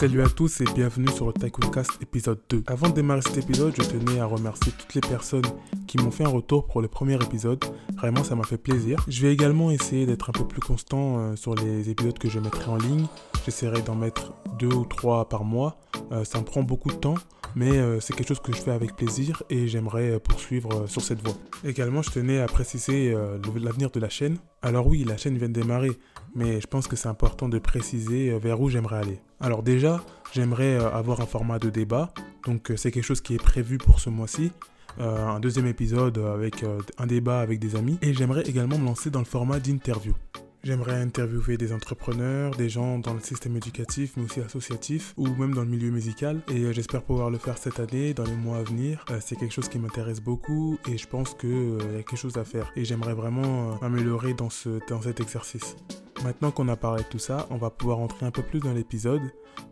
Salut à tous et bienvenue sur le Cast épisode 2. Avant de démarrer cet épisode, je tenais à remercier toutes les personnes qui m'ont fait un retour pour le premier épisode. Vraiment, ça m'a fait plaisir. Je vais également essayer d'être un peu plus constant euh, sur les épisodes que je mettrai en ligne. J'essaierai d'en mettre deux ou trois par mois. Euh, ça me prend beaucoup de temps, mais euh, c'est quelque chose que je fais avec plaisir et j'aimerais poursuivre sur cette voie. Également, je tenais à préciser l'avenir de la chaîne. Alors oui, la chaîne vient de démarrer, mais je pense que c'est important de préciser vers où j'aimerais aller. Alors déjà, j'aimerais avoir un format de débat, donc c'est quelque chose qui est prévu pour ce mois-ci. un deuxième épisode avec un débat avec des amis et j'aimerais également me lancer dans le format d'interview. J'aimerais interviewer des entrepreneurs, des gens dans le système éducatif, mais aussi associatif, ou même dans le milieu musical. Et euh, j'espère pouvoir le faire cette année, dans les mois à venir. Euh, c'est quelque chose qui m'intéresse beaucoup et je pense qu'il euh, y a quelque chose à faire. Et j'aimerais vraiment m'améliorer dans, ce, dans cet exercice. Maintenant qu'on a parlé de tout ça, on va pouvoir entrer un peu plus dans l'épisode.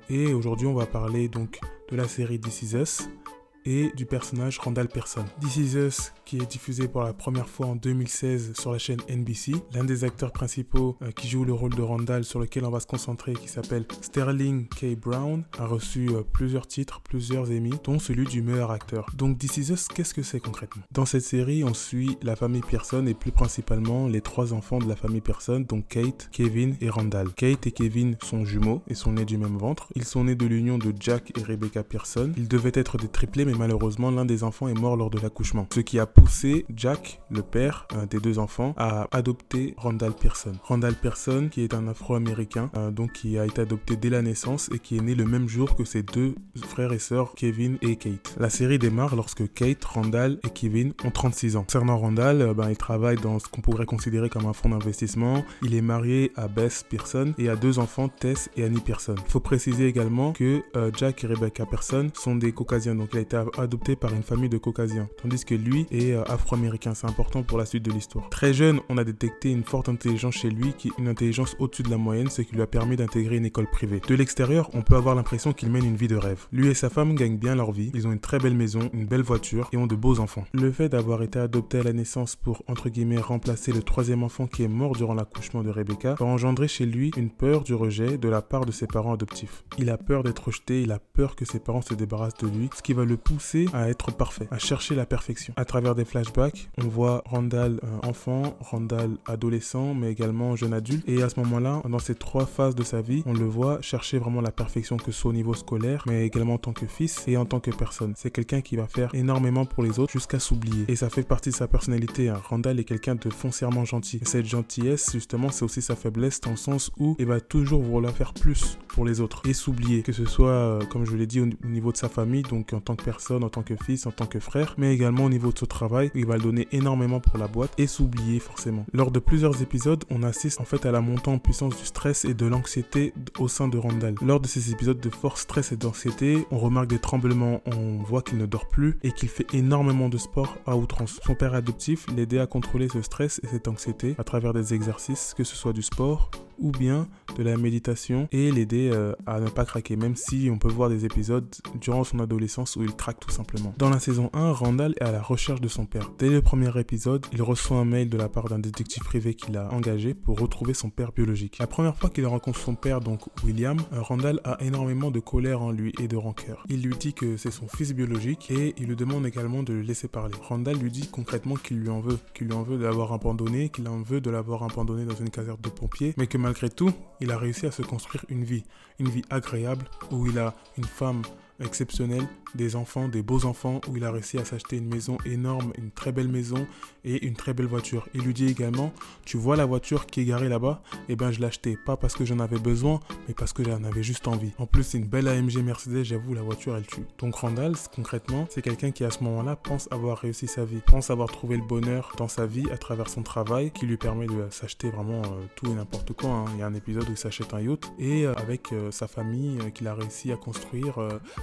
Et aujourd'hui, on va parler donc de la série This Is Us et du personnage Randall Person. This Is Us, qui est diffusé pour la première fois en 2016 sur la chaîne NBC. L'un des acteurs principaux euh, qui joue le rôle de Randall, sur lequel on va se concentrer, qui s'appelle Sterling K. Brown, a reçu euh, plusieurs titres, plusieurs Emmy, dont celui du meilleur acteur. Donc This Is Us, qu'est-ce que c'est concrètement? Dans cette série, on suit la famille Pearson et plus principalement les trois enfants de la famille Pearson, donc Kate, Kevin et Randall. Kate et Kevin sont jumeaux et sont nés du même ventre. Ils sont nés de l'union de Jack et Rebecca Pearson. Ils devaient être des triplés, mais malheureusement l'un des enfants est mort lors de l'accouchement, ce qui a poussé Jack, le père des deux enfants, à adopter Randall Pearson. Randall Pearson, qui est un Afro-Américain, euh, donc qui a été adopté dès la naissance et qui est né le même jour que ses deux frères et sœurs Kevin et Kate. La série démarre lorsque Kate, Randall et Kevin ont 36 ans. Concernant Randall, euh, ben, il travaille dans ce qu'on pourrait considérer comme un fonds d'investissement. Il est marié à Bess Pearson et a deux enfants, Tess et Annie Pearson. Il faut préciser également que euh, Jack et Rebecca Pearson sont des Caucasiens, donc il a adopté par une famille de Caucasiens, tandis que lui est euh, afro-américain. C'est important pour la suite de l'histoire. Très jeune, on a détecté une forte intelligence chez lui, qui une intelligence au-dessus de la moyenne, ce qui lui a permis d'intégrer une école privée. De l'extérieur, on peut avoir l'impression qu'il mène une vie de rêve. Lui et sa femme gagnent bien leur vie, ils ont une très belle maison, une belle voiture et ont de beaux enfants. Le fait d'avoir été adopté à la naissance pour, entre guillemets, remplacer le troisième enfant qui est mort durant l'accouchement de Rebecca, va engendrer chez lui une peur du rejet de la part de ses parents adoptifs. Il a peur d'être rejeté, il a peur que ses parents se débarrassent de lui, ce qui va le à être parfait, à chercher la perfection. À travers des flashbacks, on voit Randall euh, enfant, Randall adolescent, mais également jeune adulte. Et à ce moment-là, dans ces trois phases de sa vie, on le voit chercher vraiment la perfection, que ce soit au niveau scolaire, mais également en tant que fils et en tant que personne. C'est quelqu'un qui va faire énormément pour les autres jusqu'à s'oublier. Et ça fait partie de sa personnalité. Hein. Randall est quelqu'un de foncièrement gentil. Et cette gentillesse, justement, c'est aussi sa faiblesse dans le sens où il va toujours vouloir faire plus pour les autres et s'oublier. Que ce soit, euh, comme je l'ai dit, au niveau de sa famille, donc en tant que personne, en tant que fils, en tant que frère, mais également au niveau de son travail, il va le donner énormément pour la boîte et s'oublier forcément. Lors de plusieurs épisodes, on assiste en fait à la montée en puissance du stress et de l'anxiété au sein de Randall. Lors de ces épisodes de force stress et d'anxiété, on remarque des tremblements, on voit qu'il ne dort plus et qu'il fait énormément de sport à outrance. Son père adoptif l'aidait à contrôler ce stress et cette anxiété à travers des exercices, que ce soit du sport ou bien de la méditation et l'aider euh, à ne pas craquer, même si on peut voir des épisodes durant son adolescence où il craque tout simplement. Dans la saison 1, Randall est à la recherche de son père. Dès le premier épisode, il reçoit un mail de la part d'un détective privé qu'il a engagé pour retrouver son père biologique. La première fois qu'il rencontre son père, donc William, euh, Randall a énormément de colère en lui et de rancœur. Il lui dit que c'est son fils biologique et il lui demande également de le laisser parler. Randall lui dit concrètement qu'il lui en veut, qu'il lui en veut de l'avoir abandonné, qu'il en veut de l'avoir abandonné dans une caserne de pompiers, mais que malgré tout, il a réussi à se construire une vie, une vie agréable où il a une femme exceptionnelle, des enfants, des beaux enfants, où il a réussi à s'acheter une maison énorme, une très belle maison et une très belle voiture. Il lui dit également, tu vois la voiture qui est garée là-bas? Eh bien je l'ai achetée, pas parce que j'en avais besoin, mais parce que j'en avais juste envie. En plus c'est une belle AMG Mercedes, j'avoue la voiture elle tue. Donc Randall, concrètement, c'est quelqu'un qui à ce moment-là pense avoir réussi sa vie, pense avoir trouvé le bonheur dans sa vie à travers son travail, qui lui permet de s'acheter vraiment euh, tout et n'importe quoi. Hein. Il y a un épisode où il s'achète un yacht et euh, avec euh, sa famille qu'il a réussi à construire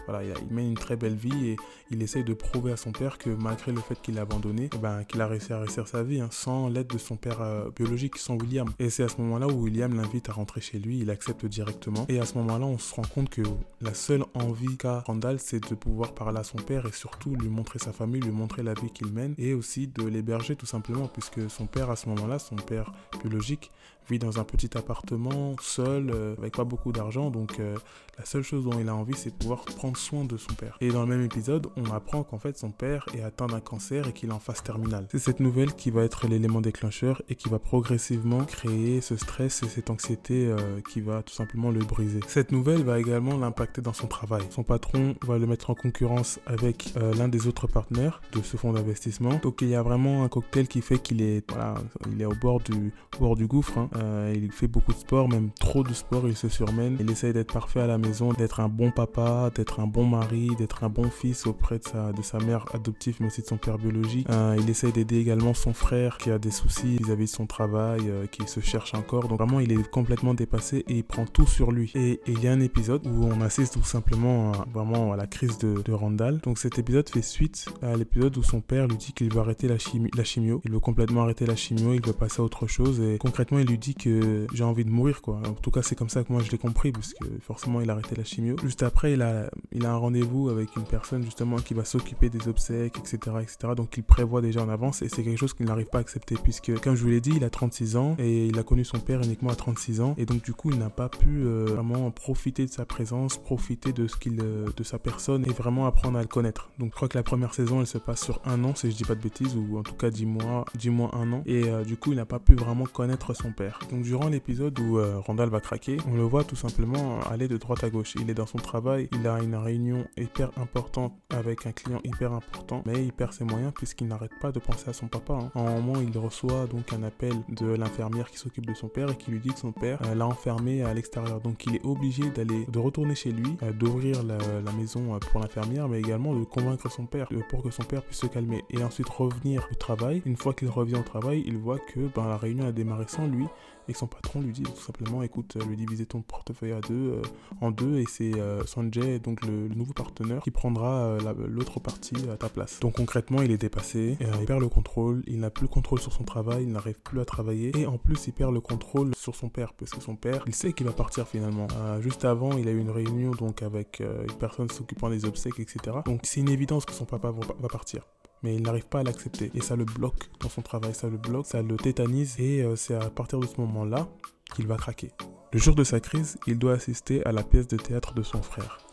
voilà, il mène une très belle vie et il essaye de prouver à son père que malgré le fait qu'il l'a abandonné, eh ben, qu'il a réussi à réussir sa vie hein, sans l'aide de son père euh, biologique, sans William. Et c'est à ce moment-là où William l'invite à rentrer chez lui, il accepte directement. Et à ce moment-là, on se rend compte que la seule envie qu'a Randall, c'est de pouvoir parler à son père et surtout lui montrer sa famille, lui montrer la vie qu'il mène et aussi de l'héberger tout simplement, puisque son père à ce moment-là, son père biologique, vit dans un petit appartement, seul, euh, avec pas beaucoup d'argent, donc euh, la seule chose dont il a envie, c'est de pouvoir prendre soin de son père. Et dans le même épisode, on apprend qu'en fait son père est atteint d'un cancer et qu'il est en phase terminale. C'est cette nouvelle qui va être l'élément déclencheur et qui va progressivement créer ce stress et cette anxiété euh, qui va tout simplement le briser. Cette nouvelle va également l'impacter dans son travail. Son patron va le mettre en concurrence avec l'un des autres partenaires de ce fonds d'investissement. Donc il y a vraiment un cocktail qui fait qu'il est, voilà, il est au bord du, bord du gouffre. Hein. Euh, il fait beaucoup de sport, même trop de sport, il se surmène. Il essaye d'être parfait à la maison, d'être un bon papa, d'être un bon mari, d'être un bon fils auprès de sa, de sa mère adoptive, mais aussi de son père biologique. Euh, il essaye d'aider également son frère qui a des soucis vis-à-vis de son travail, euh, qui se cherche encore. Donc vraiment, il est complètement dépassé et il prend tout sur lui. Et, il y a un épisode où on assiste tout simplement vraiment à la crise de, Randall. Donc cet épisode fait suite à l'épisode où son père lui dit qu'il veut arrêter la, la chimio. Il veut complètement arrêter la chimio, il veut passer à autre chose. Et concrètement, il lui dit que j'ai envie de mourir, quoi. En tout cas, c'est comme ça que moi je l'ai compris, parce que forcément, il a arrêté la chimio. Juste après, il a, il a un rendez-vous avec une personne, justement, qui va s'occuper des obsèques, etc., etc. Donc, il prévoit déjà en avance, et c'est quelque chose qu'il n'arrive pas à accepter, puisque, comme je vous l'ai dit, il a 36 ans, et il a connu son père uniquement à 36 ans, et donc, du coup, il n'a pas pu euh, vraiment profiter de sa présence, profiter de ce qu'il, euh, de sa personne, et vraiment apprendre à le connaître. Donc, je crois que la première saison, elle se passe sur un an, si je dis pas de bêtises, ou en tout cas 10 mois, 10 mois, un an, et euh, du coup, il n'a pas pu vraiment connaître son père. Donc durant l'épisode où Randall va craquer, on le voit tout simplement aller de droite à gauche. Il est dans son travail, il a une réunion hyper importante avec un client hyper important, mais il perd ses moyens puisqu'il n'arrête pas de penser à son papa. Hein. En un moment, il reçoit donc un appel de l'infirmière qui s'occupe de son père et qui lui dit que son père euh, l'a enfermé à l'extérieur. Donc il est obligé d'aller, de retourner chez lui, d'ouvrir la, maison pour l'infirmière, mais également de convaincre son père pour que son père puisse se calmer et ensuite revenir au travail. Une fois qu'il revient au travail, il voit que ben, la réunion a démarré sans lui et son patron lui dit tout simplement écoute, euh, lui diviser ton portefeuille euh, en deux et c'est euh, Sanjay, donc le, nouveau partenaire, qui prendra l'autre partie à ta place. Donc concrètement, il est dépassé, il perd le contrôle, il n'a plus le contrôle sur son travail, il n'arrive plus à travailler et en plus il perd le contrôle sur son père parce que son père, il sait qu'il va partir finalement. juste avant, il a eu une réunion donc avec une personne s'occupant des obsèques, etc. Donc c'est une évidence que son papa va partir mais il n'arrive pas à l'accepter. Et ça le bloque dans son travail, ça le bloque, ça le tétanise, et euh, c'est à partir de ce moment-là qu'il va craquer. Le jour de sa crise, il doit assister à la pièce de théâtre de son frère,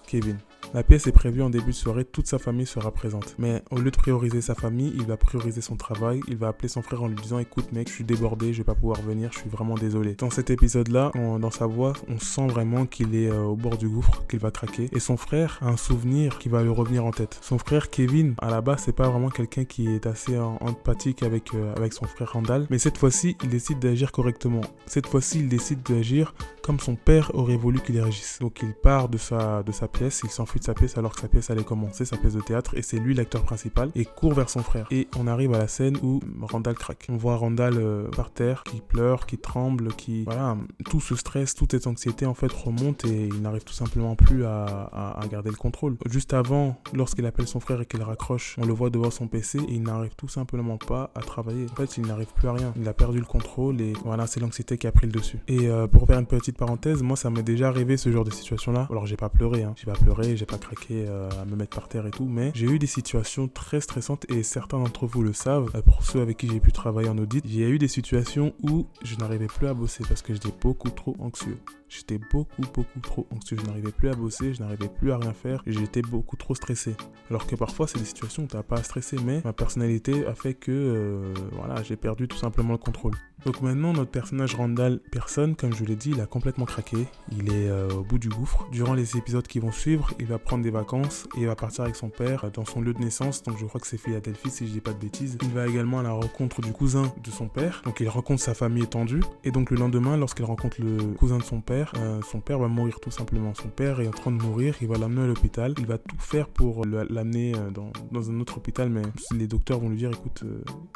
La pièce est prévue en début de soirée, toute sa famille sera présente. Mais au lieu de prioriser sa famille, il va prioriser son travail. Il va appeler son frère en lui disant Écoute, mec, je suis débordé, je vais pas pouvoir venir, je suis vraiment désolé. Dans cet épisode-là, dans sa voix, on sent vraiment qu'il est euh, au bord du gouffre, qu'il va craquer. Et son frère a un souvenir qui va lui revenir en tête. Son frère Kevin, à la base, c'est pas vraiment quelqu'un qui est assez empathique avec, euh, avec son frère Randall. Mais cette fois-ci, il décide d'agir correctement. Cette fois-ci, il décide d'agir comme son père aurait voulu qu'il agisse. Donc il part de sa, de sa pièce, il s'enfuit de sa pièce alors que sa pièce allait commencer, sa pièce de théâtre, et c'est lui l'acteur principal, et court vers son frère. Et on arrive à la scène où Randall craque. On voit Randall euh, par terre, qui pleure, qui tremble, qui... Voilà, tout ce stress, toute cette anxiété en fait remonte et il n'arrive tout simplement plus à, à, garder le contrôle. Juste avant, lorsqu'il appelle son frère et qu'il raccroche, on le voit devant son PC et il n'arrive tout simplement pas à travailler. En fait, il n'arrive plus à rien. Il a perdu le contrôle et voilà, c'est l'anxiété qui a pris le dessus. Et euh, pour faire une petite parenthèse, moi ça m'est déjà arrivé ce genre de situation là. Alors j'ai pas pleuré, hein. j'ai pas pleuré, j'ai pas craqué euh, à me mettre par terre et tout, mais j'ai eu des situations très stressantes et certains d'entre vous le savent. Euh, pour ceux avec qui j'ai pu travailler en audit, j'ai eu des situations où je n'arrivais plus à bosser parce que j'étais beaucoup trop anxieux. J'étais beaucoup, beaucoup trop anxieux. Je n'arrivais plus à bosser, je n'arrivais plus à rien faire. J'étais beaucoup trop stressé. Alors que parfois, c'est des situations où tu n'as pas à stresser, mais ma personnalité a fait que voilà, j'ai perdu tout simplement le contrôle. Donc maintenant, notre personnage Randall, personne, comme je vous l'ai dit, il a complètement craqué. Il est euh, au bout du gouffre. Durant les épisodes qui vont suivre, il va prendre des vacances et il va partir avec son père dans son lieu de naissance. Donc je crois que c'est Philadelphie, si je dis pas de bêtises. Il va également à la rencontre du cousin de son père. Donc il rencontre sa famille étendue. Et donc le lendemain, lorsqu'il rencontre le cousin de son père, euh, son père va mourir tout simplement. Son père est en train de mourir. Il va l'amener à l'hôpital. Il va tout faire pour l'amener euh, dans, un autre hôpital. Mais les docteurs vont lui dire, écoute,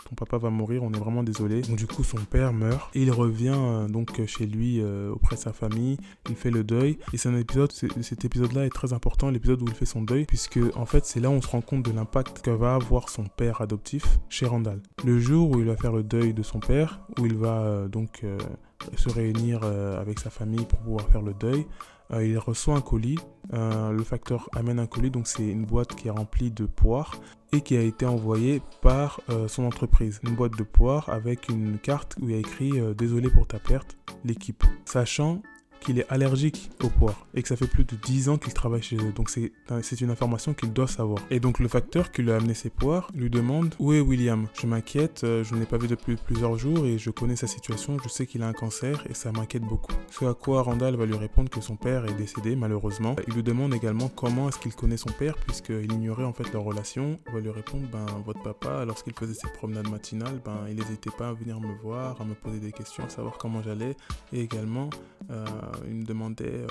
ton papa va mourir. On est vraiment désolé. Donc du coup, son père meurt et il revient euh, donc chez lui euh, auprès de sa famille. Il fait le deuil et c'est un épisode, cet épisode-là est très important, l'épisode où il fait son deuil, puisque en fait c'est là où on se rend compte de l'impact que va avoir son père adoptif chez Randall. Le jour où il va faire le deuil de son père, où il va euh, donc se réunir avec sa famille pour pouvoir faire le deuil. il reçoit un colis. le facteur amène un colis, donc c'est une boîte qui est remplie de poires et qui a été envoyée par son entreprise. Une boîte de poires avec une carte où il y a écrit Désolé pour ta perte, l'équipe. Sachant qu'il est allergique aux poires et que ça fait plus de 10 ans qu'il travaille chez eux. Donc c'est une information qu'il doit savoir. Et donc le facteur qui lui a amené ses poires lui demande Où est William? Je m'inquiète, euh, je ne l'ai pas vu depuis plusieurs jours et je connais sa situation, je sais qu'il a un cancer et ça m'inquiète beaucoup. Ce à quoi Randall va lui répondre que son père est décédé malheureusement. Il lui demande également comment est-ce qu'il connaît son père puisqu'il ignorait en fait leur relation. Il va lui répondre Ben votre papa, lorsqu'il faisait ses promenades matinales, ben il n'hésitait pas à venir me voir, à me poser des questions, à savoir comment j'allais et également euh, il me demandait euh,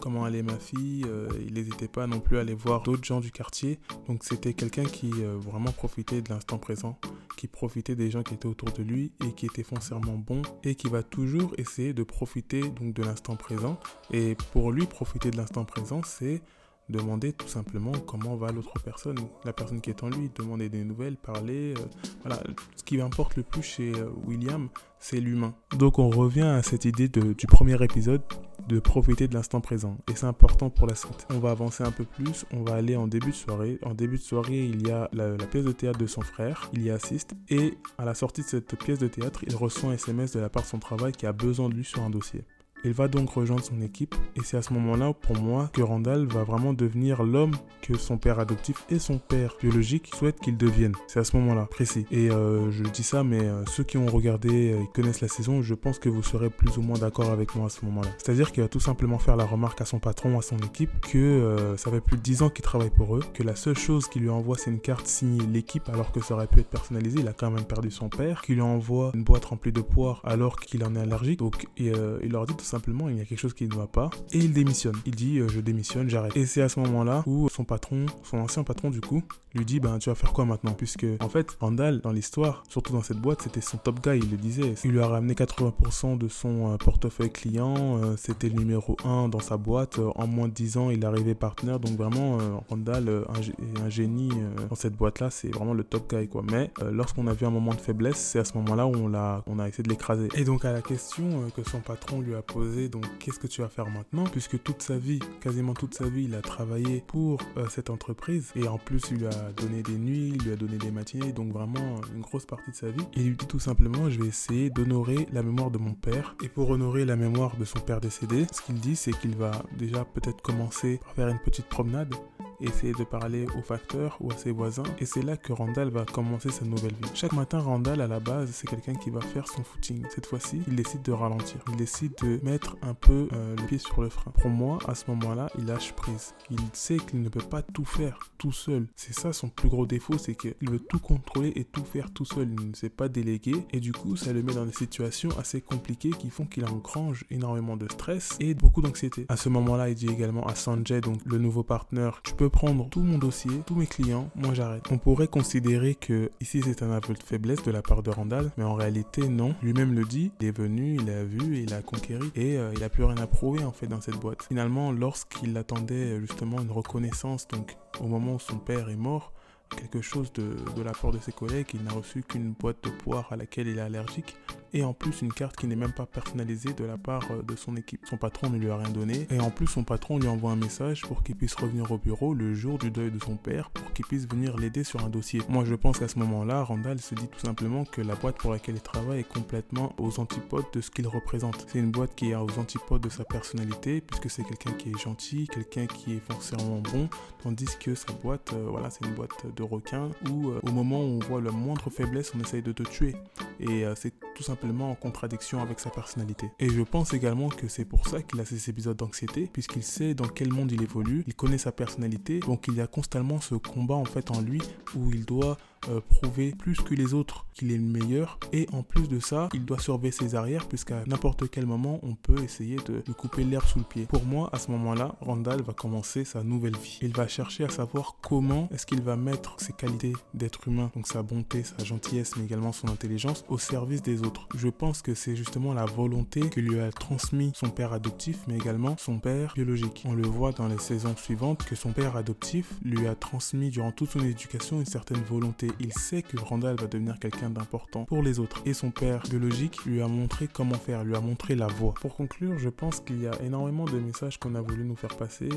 comment allait ma fille. Euh, il n'hésitait pas non plus à aller voir d'autres gens du quartier. Donc c'était quelqu'un qui vraiment profitait de l'instant présent, qui profitait des gens qui étaient autour de lui et qui était foncièrement bon et qui va toujours essayer de profiter donc de l'instant présent. Et pour lui, profiter de l'instant présent, c'est demander tout simplement comment va l'autre personne, la personne qui est en lui, demander des nouvelles, parler. Euh, voilà, ce qui importe le plus chez euh, William, c'est l'humain. Donc on revient à cette idée de, du premier épisode de profiter de l'instant présent. Et c'est important pour la suite. On va avancer un peu plus, on va aller en début de soirée. En début de soirée, il y a la, la pièce de théâtre de son frère, il y assiste. Et à la sortie de cette pièce de théâtre, il reçoit un SMS de la part de son travail qui a besoin de lui sur un dossier. Il va donc rejoindre son équipe et c'est à ce moment-là pour moi que Randall va vraiment devenir l'homme que son père adoptif et son père biologique souhaitent qu'il devienne. C'est à ce moment-là précis. Et euh, je dis ça, mais euh, ceux qui ont regardé et connaissent la saison, je pense que vous serez plus ou moins d'accord avec moi à ce moment-là. C'est-à-dire qu'il va tout simplement faire la remarque à son patron, à son équipe, que euh, ça fait plus de 10 ans qu'il travaille pour eux, que la seule chose qu'il lui envoie c'est une carte signée l'équipe alors que ça aurait pu être personnalisé. Il a quand même perdu son père, qu'il lui envoie une boîte remplie de poires alors qu'il en est allergique. Donc il leur dit tout simplement il y a quelque chose qui ne va pas et il démissionne. Il dit euh, je démissionne, j'arrête. Et c'est à ce moment-là où son patron, son ancien patron du coup, lui dit ben tu vas faire quoi maintenant? Puisque en fait Randall dans l'histoire, surtout dans cette boîte, c'était son top guy, il le disait. Il lui a ramené 80% de son euh, portefeuille client, euh, c'était le numéro 1 dans sa boîte. en moins de 10 ans, il est arrivé partenaire. Donc vraiment Randall un, un, génie dans cette boîte-là, c'est vraiment le top guy quoi. Mais lorsqu'on a vu un moment de faiblesse, c'est à ce moment-là où on on a essayé de l'écraser. Et donc à la question que son patron lui a posée donc qu'est-ce que tu vas faire maintenant Puisque toute sa vie, quasiment toute sa vie, il a travaillé pour euh, cette entreprise et en plus il lui a donné des nuits, il lui a donné des matinées, donc vraiment une grosse partie de sa vie. Il lui dit tout simplement je vais essayer d'honorer la mémoire de mon père et pour honorer la mémoire de son père décédé, ce qu'il dit c'est qu'il va déjà peut-être commencer par faire une petite promenade essayer de parler au facteur ou à ses voisins. Et c'est là que Randall va commencer sa nouvelle vie. Chaque matin, Randall, à la base, c'est quelqu'un qui va faire son footing. Cette fois-ci, il décide de ralentir. Il décide de mettre un peu euh, le pied sur le frein. Pour moi, à ce moment-là, il lâche prise. Il sait qu'il ne peut pas tout faire tout seul. C'est ça son plus gros défaut, c'est qu'il veut tout contrôler et tout faire tout seul. Il ne sait pas déléguer. Et du coup, ça le met dans des situations assez compliquées qui font qu'il engrange énormément de stress et beaucoup d'anxiété. À ce moment-là, il dit également à Sanjay, donc le nouveau partenaire, tu peux prendre tout mon dossier, tous mes clients, moi j'arrête. On pourrait considérer que ici c'est un aveu de faiblesse de la part de Randall, mais en réalité non. Lui-même le dit, il est venu, il a vu, il a conquéri et euh, il a plus rien à prouver en fait dans cette boîte. Finalement, lorsqu'il attendait justement une reconnaissance, donc au moment où son père est mort, quelque chose de, de la part de ses collègues, il n'a reçu qu'une boîte de poire à laquelle il est allergique et en plus une carte qui n'est même pas personnalisée de la part euh, de son équipe. Son patron ne lui a rien donné et en plus son patron lui envoie un message pour qu'il puisse revenir au bureau le jour du deuil de son père pour qu'il puisse venir l'aider sur un dossier. Moi je pense qu'à ce moment-là, Randall se dit tout simplement que la boîte pour laquelle il travaille est complètement aux antipodes de ce qu'il représente. C'est une boîte qui est aux antipodes de sa personnalité puisque c'est quelqu'un qui est gentil, quelqu'un qui est foncièrement bon, tandis que sa boîte, euh, voilà, c'est une boîte de requins où euh, au moment où on voit la moindre faiblesse, on essaye de te tuer. Et c'est tout simplement en contradiction avec sa personnalité. Et je pense également que c'est pour ça qu'il a ces épisodes d'anxiété, puisqu'il sait dans quel monde il évolue, il connaît sa personnalité, donc il y a constamment ce combat en fait en lui où il doit euh, prouver plus que les autres qu'il est le meilleur. Et en plus de ça, il doit surveiller ses arrières puisqu'à n'importe quel moment, on peut essayer de lui couper l'herbe sous le pied. Pour moi, à ce moment-là, Randall va commencer sa nouvelle vie. Il va chercher à savoir comment est-ce qu'il va mettre ses qualités d'être humain, donc sa bonté, sa gentillesse, mais également son intelligence, au service des autres. Je pense que c'est justement la volonté que lui a transmis son père adoptif, mais également son père biologique. On le voit dans les saisons suivantes que son père adoptif lui a transmis durant toute son éducation une certaine volonté il sait que Randall va devenir quelqu'un d'important pour les autres. Et son père biologique lui a montré comment faire, lui a montré la voie. Pour conclure, je pense qu'il y a énormément de messages qu'on a voulu nous faire passer.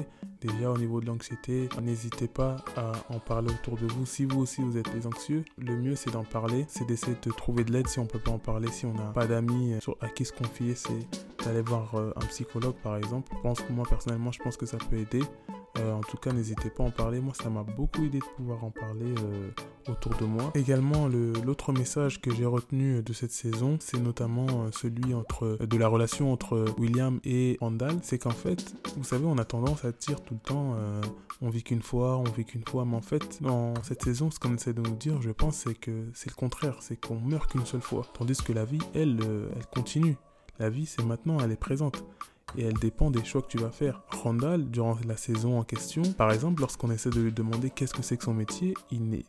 Déjà au niveau de l'anxiété, n'hésitez pas à en parler autour de vous. Si vous aussi vous êtes anxieux, le mieux c'est d'en parler, c'est d'essayer de trouver de l'aide si on peut pas en parler, si on n'a pas d'amis à qui se confier, c'est d'aller voir euh, un psychologue par exemple. Je pense que moi personnellement, je pense que ça peut aider. Euh, en tout cas, n'hésitez pas à en parler. Moi, ça m'a beaucoup aidé de pouvoir en parler euh, autour de moi. Également, l'autre message que j'ai retenu de cette saison, c'est notamment euh, celui de la relation entre William et Randall. C'est qu'en fait, vous savez, on a tendance à dire tout le temps on vit qu'une fois, on vit qu'une fois. Mais en fait, dans cette saison, ce qu'on essaie de nous dire, je pense, c'est que c'est le contraire. C'est qu'on meurt qu'une seule fois. Tandis que la vie, elle, elle continue. La vie, c'est maintenant, elle est présente et elle dépend des choix que tu vas faire. Randall, durant la saison en question, par exemple, lorsqu'on essaie de lui demander qu'est-ce que c'est que son métier, il est,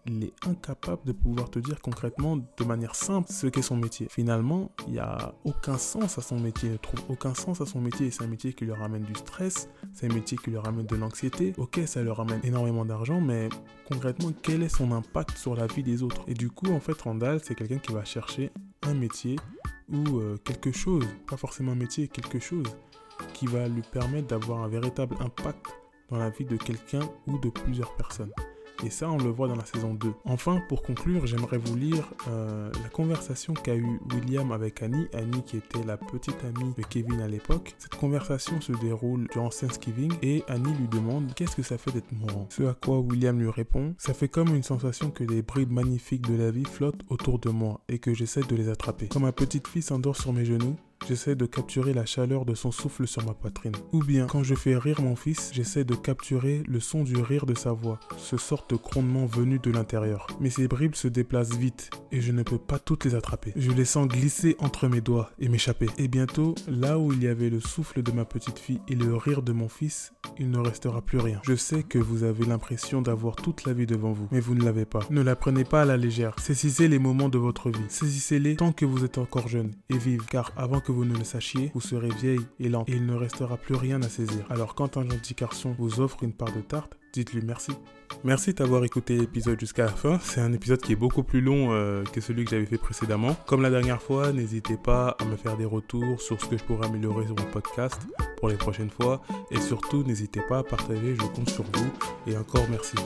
incapable de pouvoir te dire concrètement, de manière simple, ce qu'est son métier. Finalement, il n'y a aucun sens à son métier, il ne trouve aucun sens à son métier. C'est un métier qui lui ramène du stress, c'est un métier qui lui ramène de l'anxiété. Ok, ça lui ramène énormément d'argent, mais concrètement, quel est son impact sur la vie des autres? Et du coup, en fait, Randall, c'est quelqu'un qui va chercher un métier ou euh, quelque chose, pas forcément un métier, quelque chose qui va lui permettre d'avoir un véritable impact dans la vie de quelqu'un ou de plusieurs personnes. Et ça, on le voit dans la saison 2. Enfin, pour conclure, j'aimerais vous lire euh, la conversation qu'a eu William avec Annie. Annie qui était la petite amie de Kevin à l'époque. Cette conversation se déroule durant Thanksgiving et Annie lui demande qu'est-ce que ça fait d'être mourant? Ce à quoi William lui répond, ça fait comme une sensation que des bribes magnifiques de la vie flottent autour de moi et que j'essaie de les attraper. Quand ma petite fille s'endort sur mes genoux, j'essaie de capturer la chaleur de son souffle sur ma poitrine. Ou bien, quand je fais rire mon fils, j'essaie de capturer le son du rire de sa voix, ce sorte de grondement venu de l'intérieur. Mais ces bribes se déplacent vite et je ne peux pas toutes les attraper. Je les sens glisser entre mes doigts et m'échapper. Et bientôt, là où il y avait le souffle de ma petite fille et le rire de mon fils, il ne restera plus rien. Je sais que vous avez l'impression d'avoir toute la vie devant vous, mais vous ne l'avez pas. Ne la prenez pas à la légère. Saisissez les moments de votre vie. Saisissez-les tant que vous êtes encore jeune et vive, car avant que vous ne le sachiez, vous serez vieille et lente et il ne restera plus rien à saisir. Alors quand un gentil garçon vous offre une part de tarte, dites-lui merci. Merci d'avoir écouté l'épisode jusqu'à la fin. C'est un épisode qui est beaucoup plus long euh, que celui que j'avais fait précédemment. Comme la dernière fois, n'hésitez pas à me faire des retours sur ce que je pourrais améliorer sur mon podcast pour les prochaines fois. Et surtout, n'hésitez pas à partager, je compte sur vous. Et encore merci.